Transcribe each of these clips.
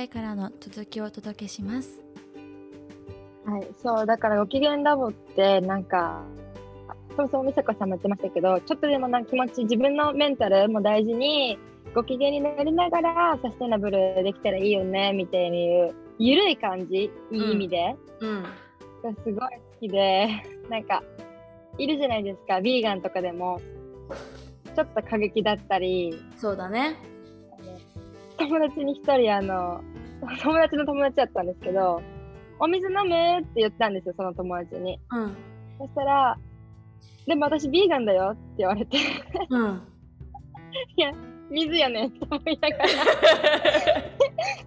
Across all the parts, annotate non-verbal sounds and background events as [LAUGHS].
回からの続きをお届けします。はいそうだからご機嫌ラボってなんかそもそも美佐子さんも言ってましたけどちょっとでもな気持ち自分のメンタルも大事にご機嫌になりながらサステナブルできたらいいよねみたいにゆるい感じいい意味で、うん、がすごい好きで [LAUGHS] なんかいるじゃないですかビーガンとかでも。ちょっと過激だったり。そうだね友達に一人あの [LAUGHS] 友達の友達だったんですけどお水飲む？って言ったんですよその友達に、うん、そしたらでも私ビーガンだよって言われて。うん、[LAUGHS] いや水やねんって思いながら。[LAUGHS]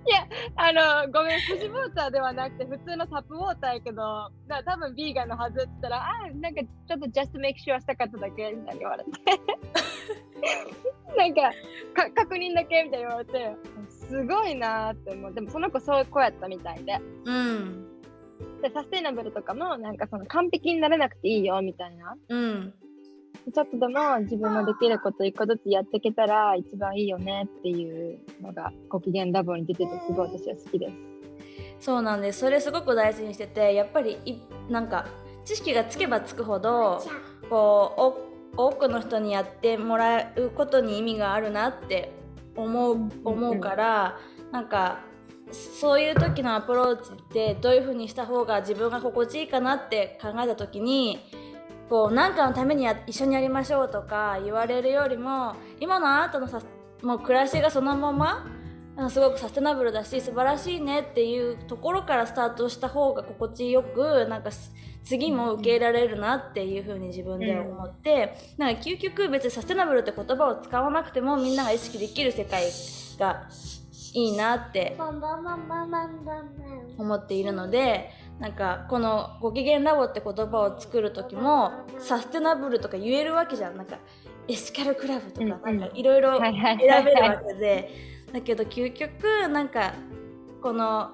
いやあのごめん富士ウォーターではなくて普通のタップウォーターやけどだ多分ビーガンのはずって言ったらあなんかちょっと just make sure したかっただけみたいに言われて [LAUGHS] なんかか確認だけみたいに言われてすごいなって思う。でもその子そういう子やったみたいで。うん。でサステイナブルとかもなんかその完璧にならなくていいよみたいな、うん、ちょっとでも自分のできること一個ずつやっていけたら一番いいよねっていうのがご機嫌ラボに出ててすごい私は好きです。そうなんです。それすごく大事にしててやっぱりいなんか知識がつけばつくほどこう多くの人にやってもらうことに意味があるなって思う思うから、うん、なんかそういう時のアプローチってどういう風にした方が自分が心地いいかなって考えた時にこう何かのために一緒にやりましょうとか言われるよりも今のあなたのさもう暮らしがそのまますごくサステナブルだし素晴らしいねっていうところからスタートした方が心地よくなんか次も受け入れられるなっていう風に自分で思って、うん、なんか究極別にサステナブルって言葉を使わなくてもみんなが意識できる世界がいいなって思っているのでなんかこの「ご機嫌ラボ」って言葉を作る時もサステナブルとか言えるわけじゃん。なんかエスカルクラブとかなんかいろいろ選べるわけで。だけど究極なんかこの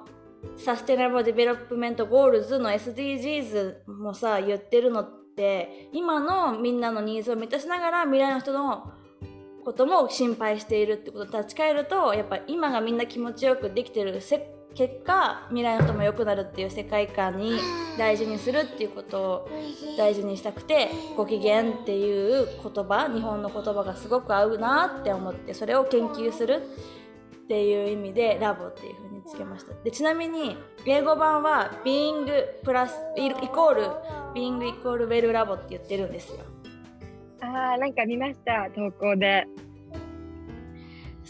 Sustainable Development Goals の SDGs もさ言ってるのって今のみんなのニーズを満たしながら未来の人のことも心配しているってことに立ち返るとやっぱ今がみんな気持ちよくできてるせ結果未来の人も良くなるっていう世界観に大事にするっていうことを大事にしたくてご機嫌っていう言葉日本の言葉がすごく合うなって思ってそれを研究するっていう意味でラボっていう風につけました。でちなみに英語版は Being プラスイコール Being イコールウェルラボって言ってるんですよ。ああなんか見ました投稿で。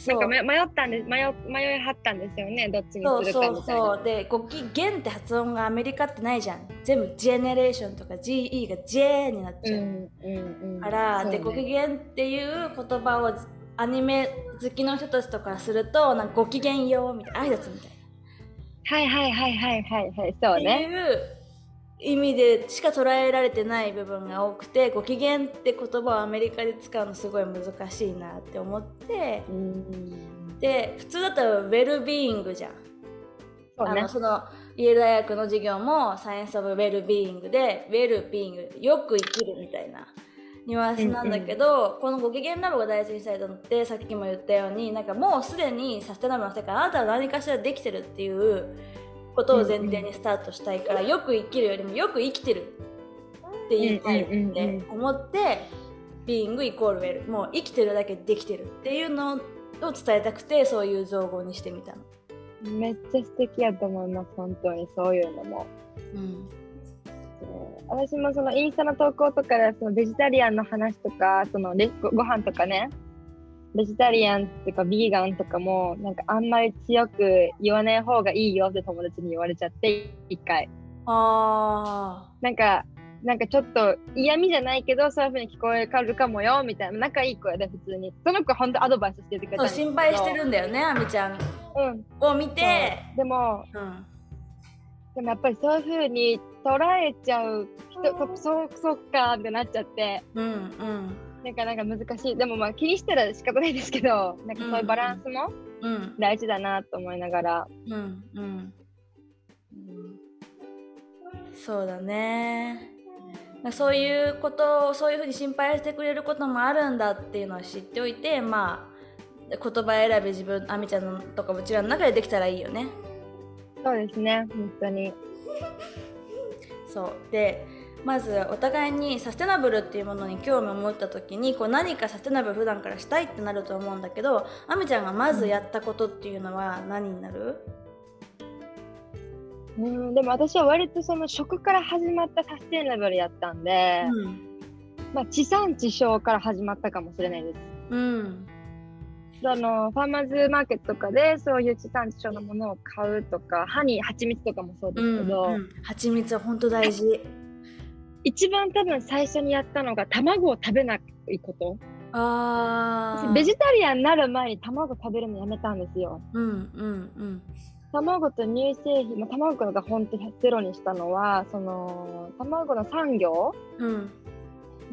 なんか迷ったんです迷迷いはったんですよねどっちにするかみたいな。そうそうでご機嫌って発音がアメリカってないじゃん。全部ジェネレーションとか GE が J になっちゃう、うんうんうん、から、ね、でご機嫌っていう言葉をアニメ好きの人たちとかするとなんかご機嫌よみたいな挨拶みたいな。はいはいはいはいはいはいそうね。っていう意味でしか捉えられてない部分が多くてご機嫌って言葉をアメリカで使うのすごい難しいなって思ってで普通だったらウェルビーイングじゃん。あのそのイェール大学の授業もサイエンス・オブ・ウェルビーイングでウェルビーイングよく生きるみたいなニュアンスなんだけど、うんうん、このご機嫌ラボが大事にしたいと思ってさっきも言ったようになんかもうすでにサステナブルの世界あなたは何かしらできてるっていうことを前提にスタートしたいから、よく生きるよりもよく生きてるって言いたいって思って、ビーングイコールウェルもう生きてるだけできてるっていうのを伝えたくてそういう造語にしてみたの。めっちゃ素敵やと思います本当に。そういうのも。うん私もそのインスタの投稿とかでそのベジタリアンの話とかそのレごご飯とかね。ベジタリアンっていうかビーガンとかもなんかあんまり強く言わない方がいいよって友達に言われちゃって一回。あなんかなんかちょっと嫌味じゃないけどそういうふうに聞こえるかもよみたいな。仲いい子やで普通に。その子本当アドバイスしててくれた心配してるんだよねあみちゃん、うん、を見て。でも、うん、でもやっぱりそういうふうに捉えちゃう人そそっかってなっちゃって。うんうん。なんかなんか難しい。でもまあ気にしたら仕方ないですけどなんかそういうバランスも大事だなと思いながら、うんうん、うん、そうだね。そういうことをそういうふうに心配してくれることもあるんだっていうのを知っておいてまあ言葉選び自分あみちゃんのとかうちらの中でできたらいいよねそうですね本当に。そう。でまずお互いにサステナブルっていうものに興味を持った時にこう何かサステナブル普段からしたいってなると思うんだけどあみちゃんがまずやったことっていうのは何になる、うん、でも私は割とその食から始まったサステナブルやったんで、うん、まあ、地産地消から始まったかもしれないです。うんあのファーマーズマーケットとかでそういう地産地消のものを買うとかハニー蜂蜜とかもそうですけど、うんうん、蜂蜜は本当大事。一番多分最初にやったのが卵を食べないこと。あベジタリアンになる前に卵食べるのやめたんですよ。うんうんうん、卵と乳製品、まあ、卵が本当にゼロにしたのはその卵の産業、うん。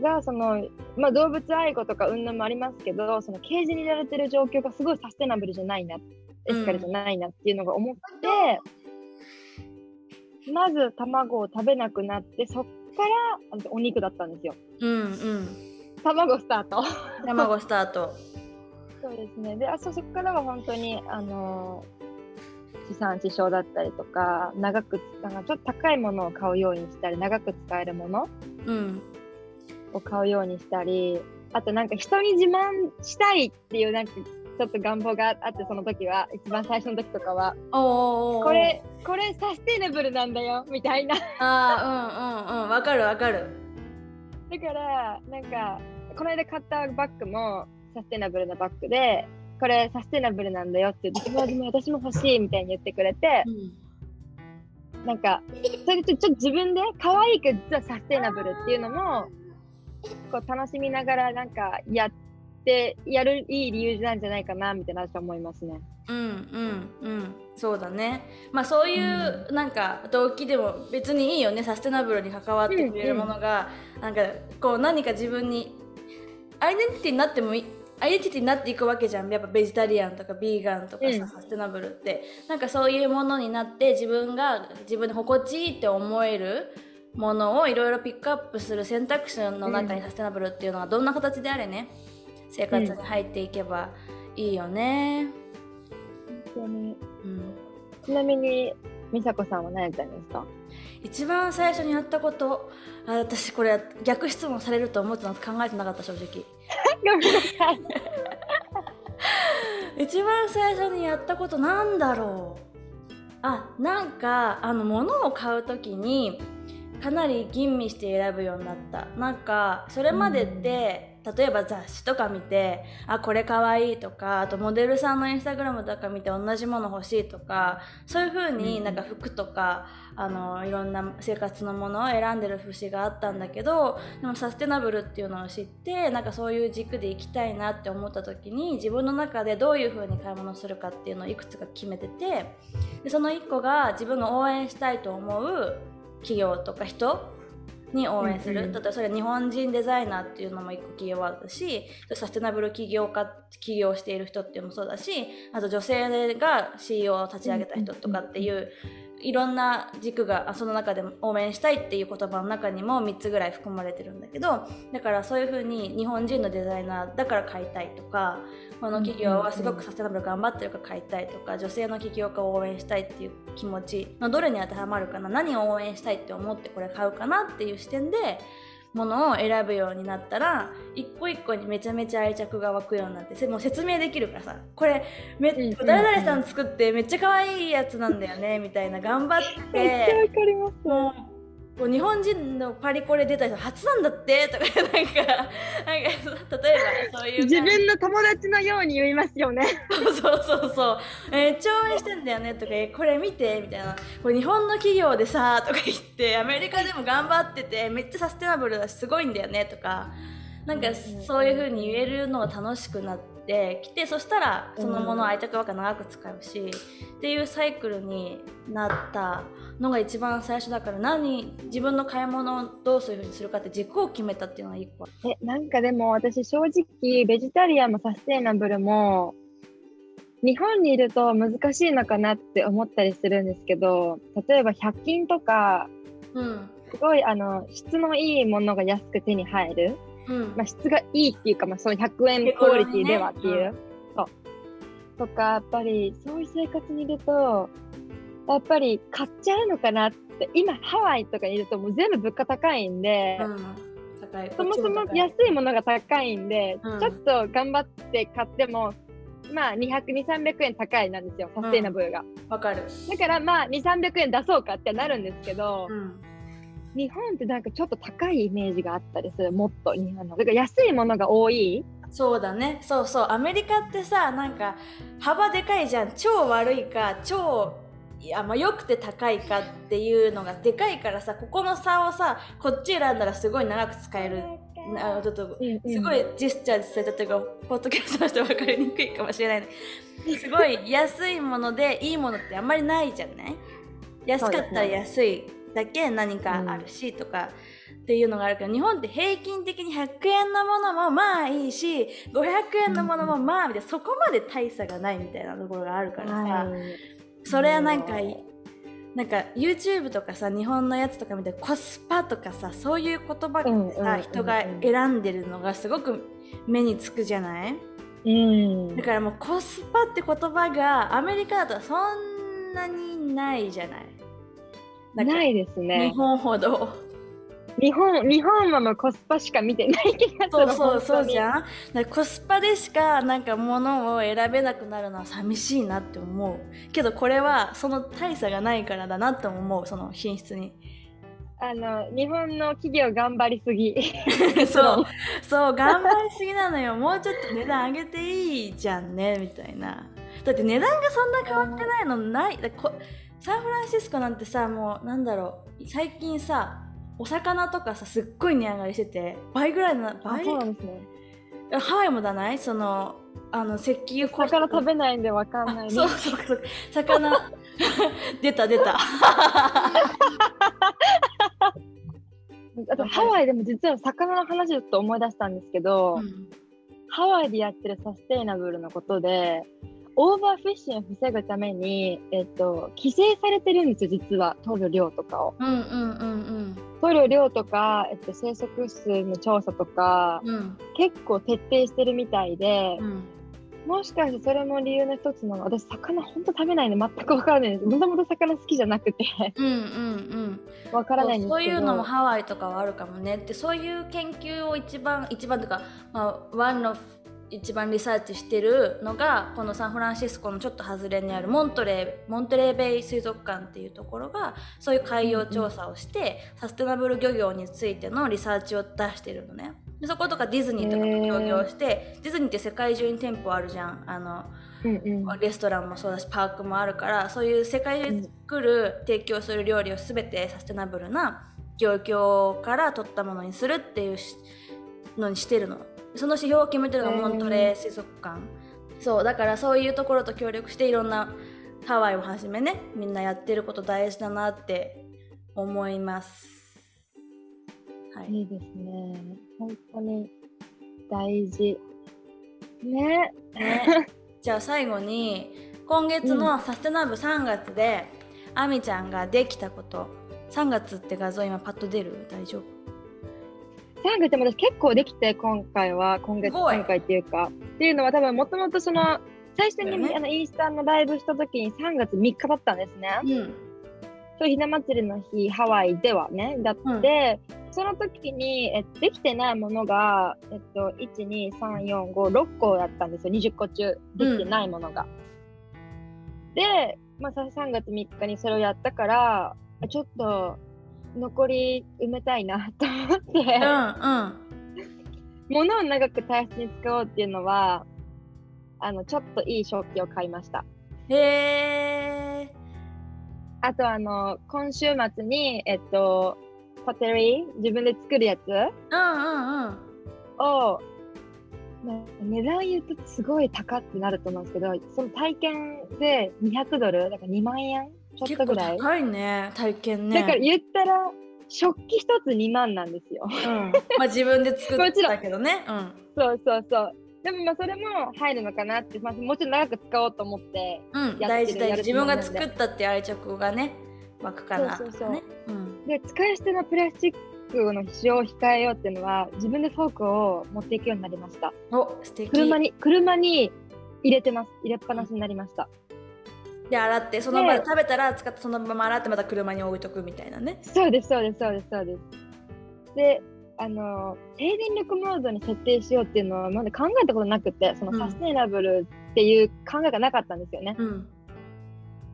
がその、まあ、動物愛護とか云々もありますけどそのケージに入れられてる状況がすごいサステナブルじゃないなエシカルじゃないなっていうのが思って、うん、まず卵を食べなくなってそっからお肉だったんですよ。うんうん。卵スタート。卵スタート。[LAUGHS] そうですね。で、あそこからは本当に、あのー、地産地消だったりとか、長くなんかちょっと高いものを買うようにしたり、長く使えるもの、うん、を買うようにしたり、あとなんか人に自慢したいっていうなんかちょっと願望があってその時は一番最初の時とかはこれこれサステナブルなんだよ [LAUGHS] みたいな。あうんうんうん。わかるわかる。だからなんかこの間買ったバッグもサステナブルなバッグでこれサステナブルなんだよって言って友達も私も欲しいみたいに言ってくれて、うん、なんかそれでちょっと自分で可愛く実はサステナブルっていうのもこう楽しみながらなんかやってやるいい理由なんじゃないかなみたいな思いますね。うんうんうん。そうだね。まあそういうなんか動機でも別にいいよね。サステナブルに関わってくれるものが、うんうん、なんかこう何か自分にアイデンティティになってもいいアイデンティティになっていくわけじゃん。やっぱベジタリアンとかビーガンとかさ、うん、サステナブルって。なんかそういうものになって自分が自分で心地いいって思えるものをいろいろピックアップする選択肢の中にサステナブルっていうのはどんな形であれね、生活に入っていけばいいよね。本当に、うん、ちなみに美佐子さんは何やったんですか？一番最初にやったことあ私これ逆質問されると思って考えてなかった正直。[LAUGHS] 一番最初にやったことなんだろう。あなんかあの物を買う時にかなり吟味して選ぶようになった。なんかそれまでって、例えば雑誌とか見てあこれかわいいとかあとモデルさんのインスタグラムとか見て同じもの欲しいとかそういう風になんか服とかあのいろんな生活のものを選んでる節があったんだけどでもサステナブルっていうのを知ってなんかそういう軸でいきたいなって思った時に自分の中でどういう風に買い物するかっていうのをいくつか決めててでその1個が自分が応援したいと思う企業とか人に応援する、うんうん、例えばそれは日本人デザイナーっていうのも一個企業あるしサステナブル起業家起業している人っていうのもそうだしあと女性が CEO を立ち上げた人とかっていう、いろんな軸がその中で応援したいっていう言葉の中にも3つぐらい含まれてるんだけどだからそういうふうに日本人のデザイナーだから買いたいとかこの企業はすごくサステナブル頑張ってるから買いたいとか女性の起業家を応援したいっていう気持ちのどれに当てはまるかな何を応援したいって思ってこれ買うかなっていう視点でものを選ぶようになったら一個一個にめちゃめちゃ愛着が湧くようになってもう説明できるからさ。これめ、うん、誰々さん作ってめっちゃ可愛いやつなんだよねみたいな頑張って。もうこう日本人のパリコレ出た人初なんだってとか [LAUGHS] なんかなんか例えばそういう自分の友達のように言いますよね。そうそうそうえー、超応援してんだよねとかこれ見てみたいな。これ日本の企業でさとか言ってアメリカでも頑張っててめっちゃサステナブルだしすごいんだよねとか。なんかそういう風に言えるのが楽しくなってきてそしたらそのものを愛着ばっか長く使うし、っていうサイクルになったのが一番最初だから何自分の買い物をどうするふうにするかって軸を決めたっていうのが一個。えなんかでも私正直ベジタリアンもサステイナブルも日本にいると難しいのかなって思ったりするんですけど例えば100均とか、うん、すごいあの質のいいものが安く手に入る、うん、まあ、質がいいっていうか、まあ、その100円クオリティではっていう、ねうん、そう。とかやっぱりそういう生活にいるとやっぱり買っちゃうのかなって今ハワイとかにいるともう全部物価高いんで、うん。そもそも安いものが高いんで、うん。ちょっと頑張って買ってもまあ200200円高いなんですよ。サステイナブルが、わかる。だからまあ2300円出そうかってなるんですけど、うん日本ってなんかちょっと高いイメージがあったりするもっと日本の。だから安いものが多い？そうだね。そうそう。アメリカってさなんか幅でかいじゃん。超悪いか超いやまあ良くて高いかっていうのがでかいからさここの差をさこっち選んだらすごい長く使える。あちょっとすごいジェスチャーで伝えたというか、ポッドキャストの人分かりにくいかもしれない。すごい安いものでいいものってあんまりないじゃない？安かったら安いだけ何かあるしとか、っていうのがあるけど日本って平均的に100円のものもまあいいし500円のものもまあみたいなそこまで大差がないみたいなところがあるからさ、はい。それはなんかなんか YouTube とかさ日本のやつとか見てコスパとかさそういう言葉うんってさ、人が選んでるのがすごく目につくじゃない？うん。だからもうコスパって言葉がアメリカだとそんなにないじゃない？ないですね。日本ほど。日本日本はもうコスパしか見てない気がするそうそうそうじん。ゃんコスパでしかなんか物を選べなくなるのは寂しいなって思う。けどこれはその大差がないからだなって思うその品質に。あの日本の企業頑張りすぎ。[LAUGHS] そう。そう頑張りすぎなのよ。もうちょっと値段上げていいじゃんねみたいな。だって値段がそんな変わってないのない。だこサンフランシスコなんてさもうなんだろう最近さお魚とかさすっごい値上がりしてて倍ぐらいなあ倍そうなんですね。ハワイもだない？そのあの石油魚食べないんでわかんないね。そうそうそう魚。[LAUGHS] 出た出た。あとハワイでも実は魚の話ちょっと思い出したんですけど、うん。ハワイでやってるサステイナブルのことで overfishing を防ぐために、えっと、規制されてるんですよ実は取る量とかを。うんうんうん取る量とか、えっと、生息数の調査とかうん。うん結構徹底してるみたいで、うん。もしかしてそれも理由の一つなの？私魚ほんと食べないんで全くわからないんです。もともと魚好きじゃなくて。うんうんうん。わからないんですけど。そういうのもハワイとかはあるかもね。ってそういう研究を一番一番というか、まあ、ワンの一番リサーチしてるのがこのサンフランシスコのちょっと外れにあるモントレーモントレーベイ水族館っていうところがそういう海洋調査をして、サステナブル漁業についてのリサーチを出してるのね。でそことかディズニーとかと協業してディズニーって世界中に店舗あるじゃん。あのうんうん。レストランもそうだしパークもあるからそういう世界中で作る、提供する料理を全てサステナブルな漁協から取ったものにするっていうしのにしてるのその指標を決めてるのがモントレー水族館、そうだからそういうところと協力していろんなハワイをはじめねみんなやってること大事だなって思います。はい。いいですね。本当に大事。ね。ね、[LAUGHS] じゃあ最後に今月のサステナブル3月で、あみちゃんができたこと。3月って画像今パッと出る？大丈夫？3月も私結構できて今回は今月今回っていうか。っていうのは多分もともとその最初に、ね。あのインスタのライブした時に3月3日だったんですね。うん。そうひな祭りの日ハワイではねだって、その時にえできてないものが、えっと、12345個だったんですよ。20個中。できてないものが。で、まあ、さ3月3日にそれをやったからあちょっと残り埋めたいなと思って。うんうん。物を長く大切に使おうっていうのはあのちょっといい食器を買いました。へえあとあの今週末にえっとポテリー自分で作るやつうんうんうん。をまあ値段言うとすごい高ってなると思うんですけどその体験で200ドルだから2万円ちょっとぐらい、高いね体験ね。だから言ったら食器一つ2万なんですよ。うん、まあ自分で作ったけどね。[LAUGHS] うん。そうそうそう。でもまあそれも入るのかなって、まあ、もうちょっと長く使おうと思ってうん、大事大事自分が作ったって愛着がね湧くかなそうそうそう。ね。うん。で使い捨てのプラスチックの使用を控えようっていうのは自分でフォークを持っていくようになりました。お素敵。車に車に入れてます。入れっぱなしになりましたで洗ってその場で食べたら使ってそのまま洗ってまた車に置いとくみたいなね。そうですそうですそうですそうですであの低電力モードに設定しようっていうのはまだ考えたことなくてそのサステイナブルっていう考えがなかったんですよね、うん。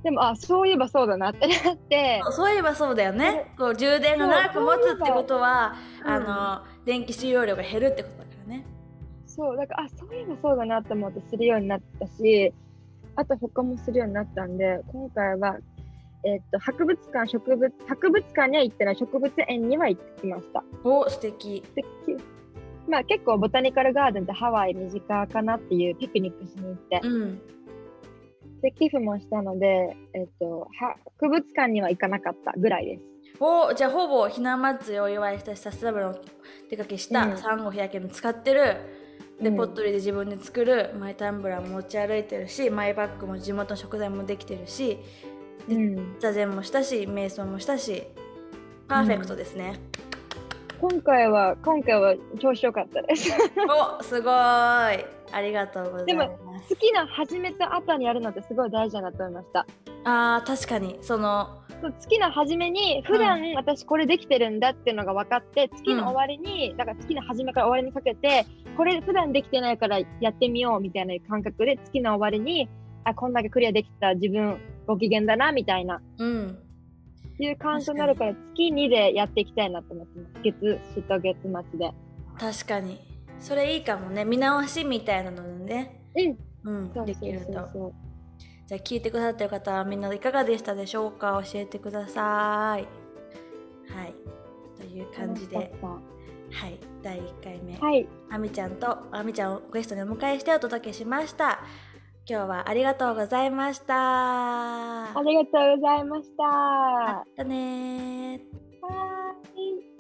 でもあそういえばそうだなってなって。そういえばそうだよね。こう充電が長く持つってことは、あの、うん、電気使用量が減るってことだからね。そうだからあそういえばそうだなって思ってするようになったしあと他もするようになったんで今回はえー、っと博物館植物博物館には行ってない植物園には行ってきました。お素敵。素敵。まあ結構ボタニカルガーデンってハワイ身近かなっていうピクニックしに行って、うん。で寄付もしたので、えっと、博物館には行かなかったぐらいです。おじゃあほぼひな祭りをお祝いしたしサステナブルの出かけしたサンゴ日焼けも使ってる、で、うん、ポットリで自分で作るマイタンブラーも持ち歩いてるしマイバッグも地元の食材もできてるしで、うん、座禅もしたし瞑想もしたしパーフェクトですね、うん、今回は今回は調子良かったです。おすごい。ありがとうございます。好きな始めた後にやるのってすごい大事だなと思いました。あー確かに。その好きな初めに普段私これできてるんだっていうのが分かって、うん、月の終わりにだから月の初めから終わりにかけてこれ普段できてないからやってみようみたいな感覚で月の終わりにあこんだけクリアできた自分ご機嫌だなみたいな、うん、いう感じになるから月2でやっていきたいなと思ってます。月始と月末で。確かに。それいいかもね。見直しみたいなのね。うん。うん、できると。じゃあ聞いてくださってる方はみんないかがでしたでしょうか？教えてください。はい。という感じで、はい、第1回目、はい、あみちゃんとあみちゃんをゲストにお迎えしてお届けしました。今日はありがとうございました。ありがとうございました。またねはい。